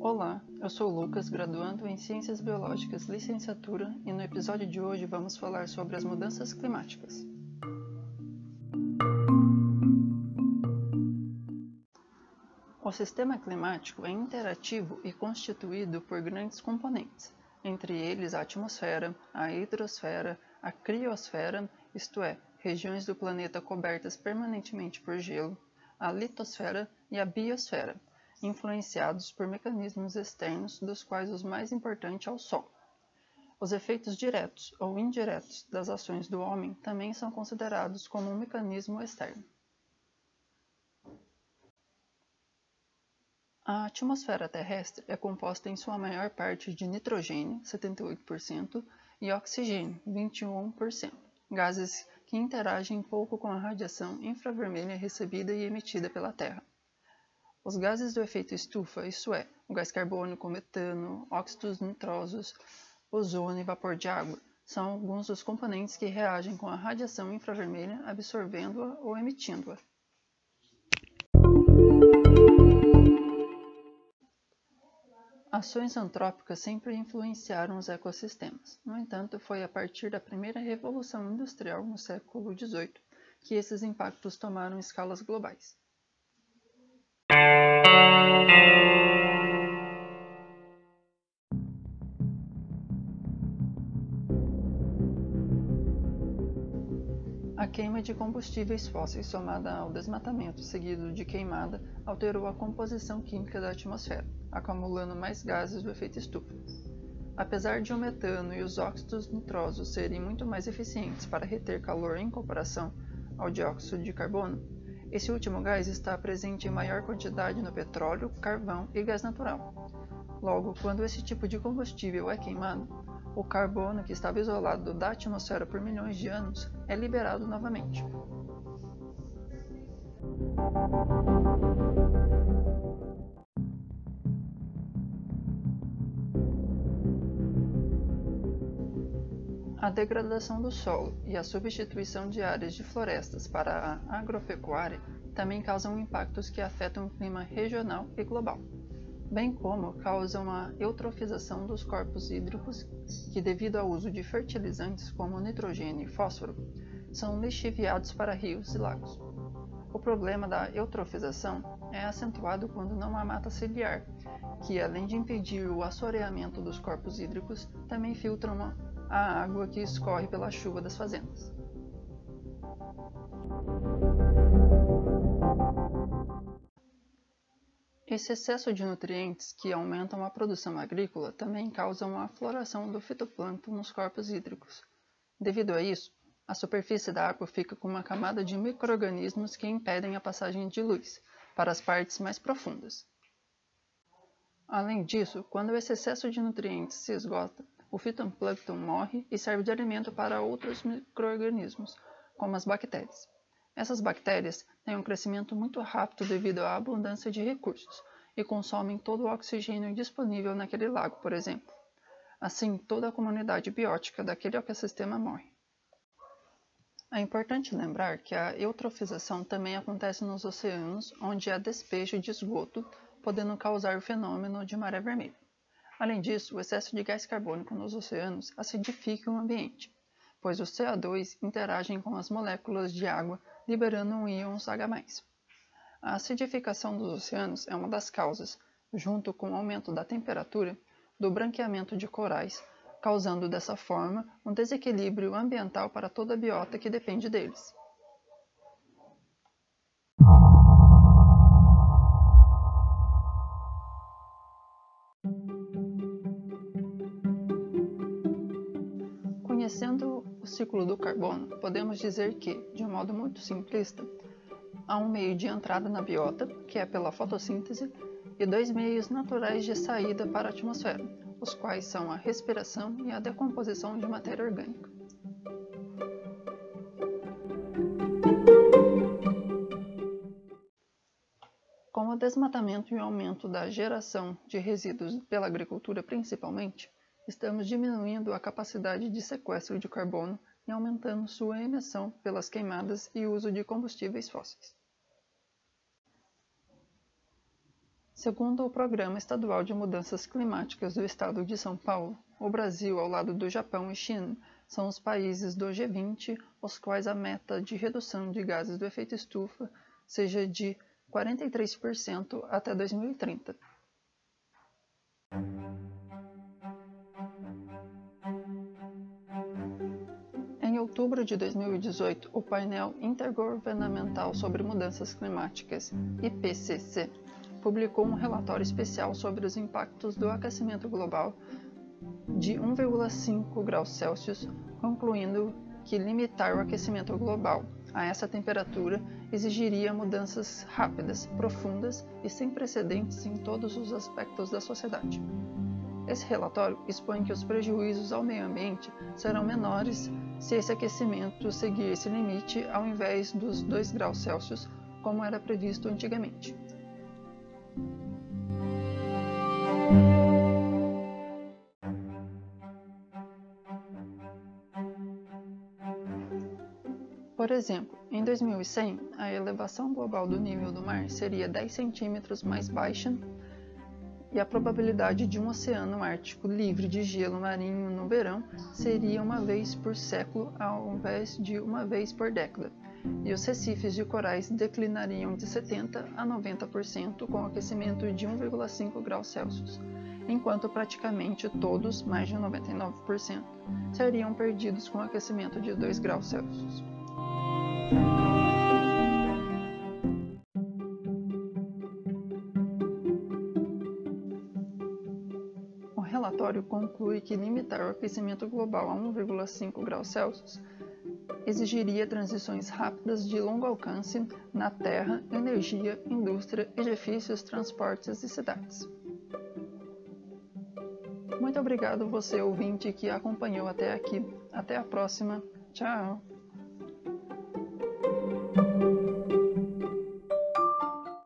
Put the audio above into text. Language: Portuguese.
Olá, eu sou Lucas, graduando em Ciências Biológicas, licenciatura, e no episódio de hoje vamos falar sobre as mudanças climáticas. O sistema climático é interativo e constituído por grandes componentes, entre eles a atmosfera, a hidrosfera, a criosfera, isto é, regiões do planeta cobertas permanentemente por gelo, a litosfera e a biosfera, influenciados por mecanismos externos, dos quais os mais importantes é o Sol. Os efeitos diretos ou indiretos das ações do homem também são considerados como um mecanismo externo. A atmosfera terrestre é composta em sua maior parte de nitrogênio, 78%, e oxigênio, 21%, gases que interagem pouco com a radiação infravermelha recebida e emitida pela Terra. Os gases do efeito estufa, isso é, o gás carbônico, metano, óxidos nitrosos, ozônio e vapor de água, são alguns dos componentes que reagem com a radiação infravermelha, absorvendo-a ou emitindo-a. Ações antrópicas sempre influenciaram os ecossistemas. No entanto, foi a partir da primeira revolução industrial no século XVIII que esses impactos tomaram escalas globais. A queima de combustíveis fósseis somada ao desmatamento seguido de queimada alterou a composição química da atmosfera acumulando mais gases do efeito estufa. Apesar de o metano e os óxidos nitrosos serem muito mais eficientes para reter calor em comparação ao dióxido de carbono, esse último gás está presente em maior quantidade no petróleo, carvão e gás natural. Logo, quando esse tipo de combustível é queimado, o carbono que estava isolado da atmosfera por milhões de anos é liberado novamente. A degradação do solo e a substituição de áreas de florestas para a agropecuária também causam impactos que afetam o clima regional e global, bem como causam a eutrofização dos corpos hídricos que, devido ao uso de fertilizantes como nitrogênio e fósforo, são lixiviados para rios e lagos. O problema da eutrofização é acentuado quando não há mata ciliar, que, além de impedir o assoreamento dos corpos hídricos, também filtram a água que escorre pela chuva das fazendas. Esse excesso de nutrientes que aumentam a produção agrícola também causam a floração do fitoplâncton nos corpos hídricos. Devido a isso, a superfície da água fica com uma camada de microrganismos que impedem a passagem de luz para as partes mais profundas. Além disso, quando esse excesso de nutrientes se esgota, o fitoplâncton morre e serve de alimento para outros microorganismos, como as bactérias. Essas bactérias têm um crescimento muito rápido devido à abundância de recursos e consomem todo o oxigênio disponível naquele lago, por exemplo. Assim, toda a comunidade biótica daquele ecossistema morre. É importante lembrar que a eutrofização também acontece nos oceanos, onde há despejo de esgoto, podendo causar o fenômeno de maré vermelha. Além disso, o excesso de gás carbônico nos oceanos acidifica o ambiente, pois os CO2 interagem com as moléculas de água, liberando íons H+. A acidificação dos oceanos é uma das causas, junto com o aumento da temperatura, do branqueamento de corais, causando dessa forma um desequilíbrio ambiental para toda a biota que depende deles. Conhecendo ciclo do carbono, podemos dizer que, de um modo muito simplista, há um meio de entrada na biota, que é pela fotossíntese, e dois meios naturais de saída para a atmosfera, os quais são a respiração e a decomposição de matéria orgânica. Com o desmatamento e o aumento da geração de resíduos pela agricultura principalmente, estamos diminuindo a capacidade de sequestro de carbono e aumentando sua emissão pelas queimadas e uso de combustíveis fósseis. Segundo o Programa Estadual de Mudanças Climáticas do Estado de São Paulo, o Brasil, ao lado do Japão e China, são os países do G20 os quais a meta de redução de gases do efeito estufa seja de 43% até 2030. Outubro de 2018, o painel intergovernamental sobre mudanças climáticas, IPCC, publicou um relatório especial sobre os impactos do aquecimento global de 1,5 graus Celsius, concluindo que limitar o aquecimento global a essa temperatura exigiria mudanças rápidas, profundas e sem precedentes em todos os aspectos da sociedade. Esse relatório expõe que os prejuízos ao meio ambiente serão menores se esse aquecimento seguir esse limite ao invés dos 2 graus Celsius, como era previsto antigamente. Por exemplo, em 2100, a elevação global do nível do mar seria 10 centímetros mais baixa e a probabilidade de um oceano ártico livre de gelo marinho no verão seria uma vez por século ao invés de uma vez por década, e os recifes de corais declinariam de 70 a 90% com aquecimento de 1,5 graus Celsius, enquanto praticamente todos, mais de 99%, seriam perdidos com aquecimento de 2 graus Celsius. Relatório conclui que limitar o aquecimento global a 1,5 graus Celsius exigiria transições rápidas de longo alcance na terra, energia, indústria, edifícios, transportes e cidades. Muito obrigado você ouvinte que acompanhou até aqui. Até a próxima. Tchau.